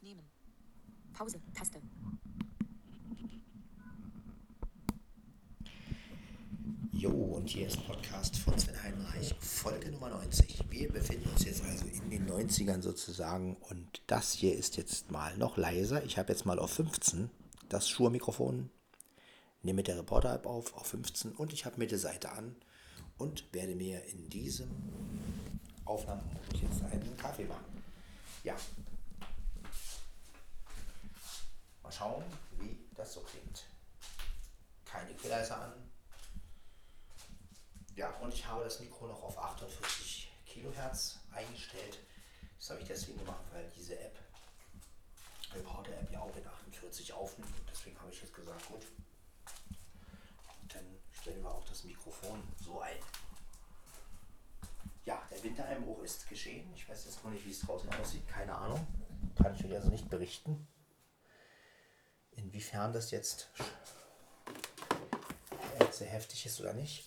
Aufnehmen. Pause. Taste. Jo, und hier ist Podcast von Sven Heinreich, Folge Nummer 90. Wir befinden uns jetzt also in den 90ern sozusagen und das hier ist jetzt mal noch leiser. Ich habe jetzt mal auf 15 das Schuhe-Mikrofon, nehme mit der Reporter-App auf, auf 15 und ich habe Mitte Seite an und werde mir in diesem Aufnahmemodus jetzt einen Kaffee machen. Ja. Mal schauen, wie das so klingt. Keine Equalizer an. Ja, und ich habe das Mikro noch auf 48 Kilohertz eingestellt. Das habe ich deswegen gemacht, weil diese App, Reporter App, ja auch in 48 aufnimmt. Und deswegen habe ich jetzt gesagt, gut, dann stellen wir auch das Mikrofon so ein. Ja, der Wintereinbruch ist geschehen. Ich weiß jetzt noch nicht, wie es draußen aussieht. Keine Ahnung. Kann ich euch also nicht berichten. Inwiefern das jetzt sehr heftig ist oder nicht.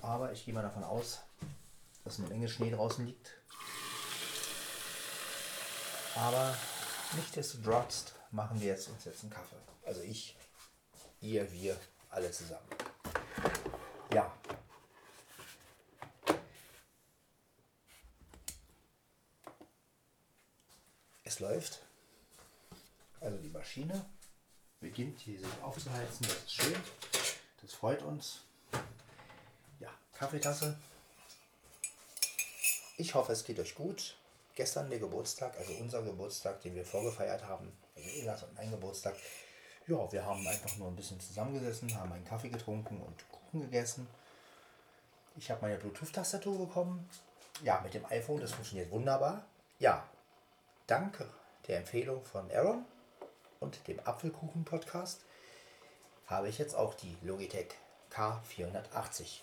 Aber ich gehe mal davon aus, dass eine Menge Schnee draußen liegt. Aber nichtsdestotrotz machen wir jetzt uns jetzt einen Kaffee. Also ich, ihr, wir, alle zusammen. Ja. Es läuft. Also die Maschine beginnt hier sich aufzuheizen. Das ist schön. Das freut uns. Ja, Kaffeetasse. Ich hoffe, es geht euch gut. Gestern der Geburtstag, also unser Geburtstag, den wir vorgefeiert haben, also Elas und mein Geburtstag. Ja, wir haben einfach nur ein bisschen zusammengesessen, haben einen Kaffee getrunken und Kuchen gegessen. Ich habe meine Bluetooth-Tastatur bekommen. Ja, mit dem iPhone, das funktioniert wunderbar. Ja, danke der Empfehlung von Aaron und dem Apfelkuchen-Podcast habe ich jetzt auch die Logitech K480.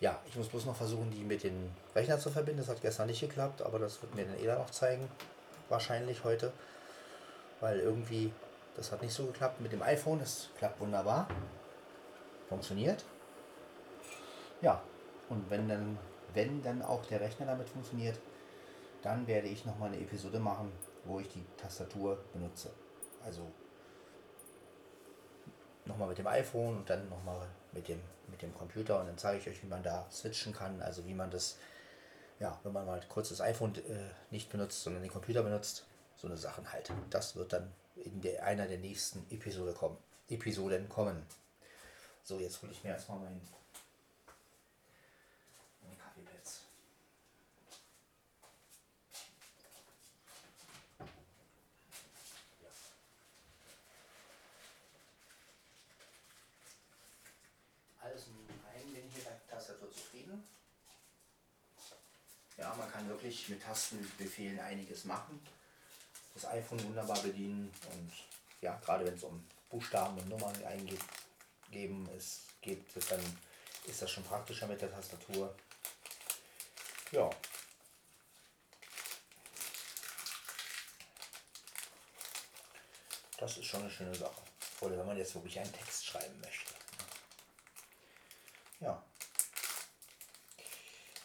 Ja, ich muss bloß noch versuchen, die mit dem Rechner zu verbinden. Das hat gestern nicht geklappt, aber das wird mir dann eh noch zeigen. Wahrscheinlich heute. Weil irgendwie, das hat nicht so geklappt mit dem iPhone. Das klappt wunderbar. Funktioniert. Ja, und wenn dann, wenn dann auch der Rechner damit funktioniert, dann werde ich nochmal eine Episode machen, wo ich die Tastatur benutze. Also nochmal mit dem iPhone und dann nochmal mit dem, mit dem Computer und dann zeige ich euch, wie man da switchen kann, also wie man das, ja, wenn man mal kurz das iPhone äh, nicht benutzt, sondern den Computer benutzt, so eine Sachen halt. Das wird dann in der, einer der nächsten Episode kommen, Episoden kommen. So, jetzt hole ich mir erstmal mein, meine Kaffeepads. alles in einem bin hier der Tastatur zufrieden. Ja, man kann wirklich mit Tastenbefehlen einiges machen. Das iPhone wunderbar bedienen und ja, gerade wenn es um Buchstaben und Nummern eingeben ist, geht, dann ist das schon praktischer mit der Tastatur. Ja. Das ist schon eine schöne Sache. Oder wenn man jetzt wirklich einen Text schreiben möchte. Ja.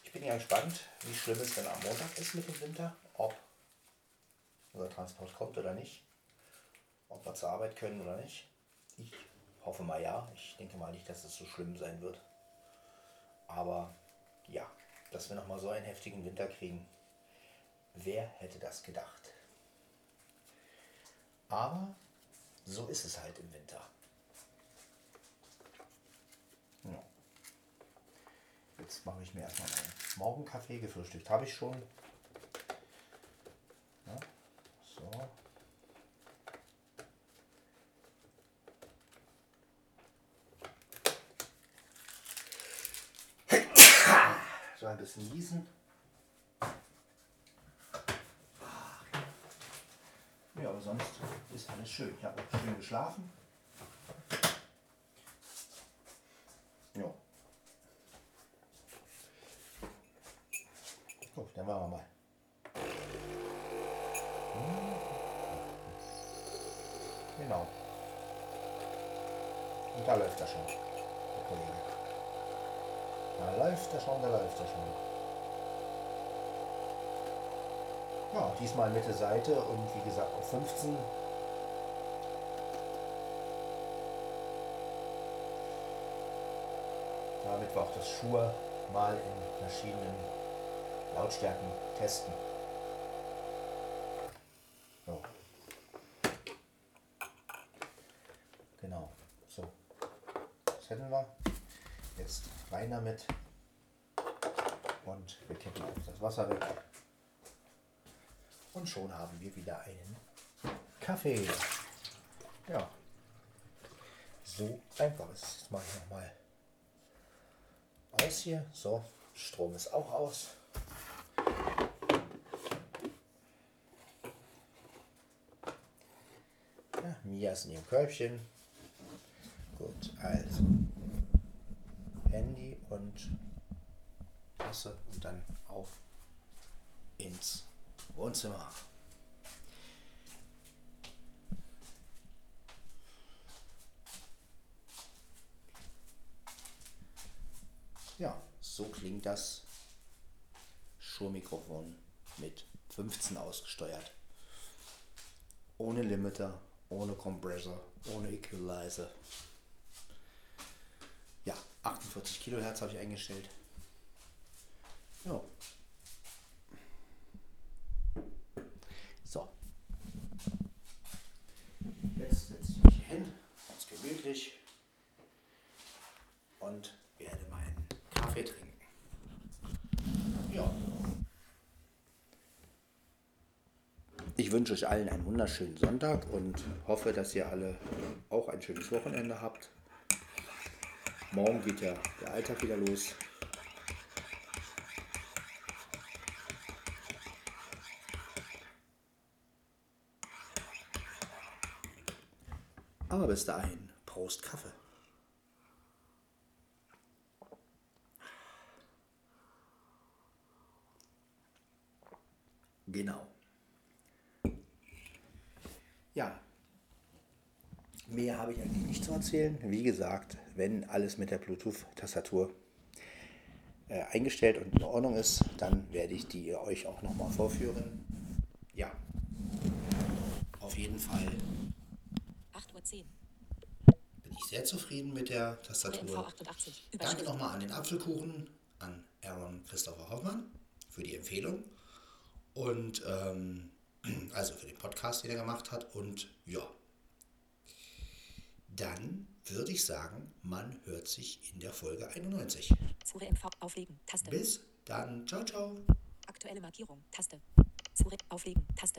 Ich bin ja gespannt, wie schlimm es denn am Montag ist mit dem Winter, ob unser Transport kommt oder nicht, ob wir zur Arbeit können oder nicht. Ich hoffe mal ja. Ich denke mal nicht, dass es so schlimm sein wird. Aber ja, dass wir noch mal so einen heftigen Winter kriegen, wer hätte das gedacht? Aber so ist es halt im Winter. Jetzt mache ich mir erstmal einen Morgenkaffee. Gefrühstückt habe ich schon. Ja, so. So ein bisschen gießen. Ja, aber sonst ist alles schön. Ich habe auch schön geschlafen. Ja. Gut, dann machen wir mal. Genau. Und da läuft er schon, der Kollege. Da läuft er schon, da läuft er schon. Ja, diesmal Mitte Seite und wie gesagt auf 15. Damit wir auch das Schuhe mal in verschiedenen Lautstärken testen. So. Genau. So. Das hätten wir. Jetzt rein damit. Und wir kippen auch das Wasser weg. Und schon haben wir wieder einen Kaffee. Ja. So einfach ist es. Jetzt mache ich nochmal aus hier. So, Strom ist auch aus. Ja, Mia ist in ihrem Körbchen. Also Handy und Tasse und dann auf ins Wohnzimmer. Ja, so klingt das Shure-Mikrofon mit 15 ausgesteuert. Ohne Limiter, ohne Compressor, ohne Equalizer. Ja, 48 Kilohertz habe ich eingestellt. Ja. So. Jetzt setze ich mich hier hin, ganz gemütlich und werde meinen Kaffee trinken. Ja. Ich wünsche euch allen einen wunderschönen Sonntag und hoffe, dass ihr alle auch ein schönes Wochenende habt. Morgen geht ja der Alltag wieder los. Aber bis dahin, Prost Kaffee. Genau. Ja, mehr habe ich eigentlich nicht zu erzählen. Wie gesagt, wenn alles mit der Bluetooth-Tastatur äh, eingestellt und in Ordnung ist, dann werde ich die euch auch nochmal vorführen. Ja, auf jeden Fall 8.10 Uhr. bin ich sehr zufrieden mit der Tastatur. 88. Danke nochmal an den Apfelkuchen, an Aaron Christopher Hoffmann für die Empfehlung und ähm, also für den Podcast, den er gemacht hat. Und ja, dann würde ich sagen, man hört sich in der Folge 91. Zure MV auflegen. Taste. Bis dann, ciao, ciao. Aktuelle Markierung. Taste. Zure auflegen. Taste.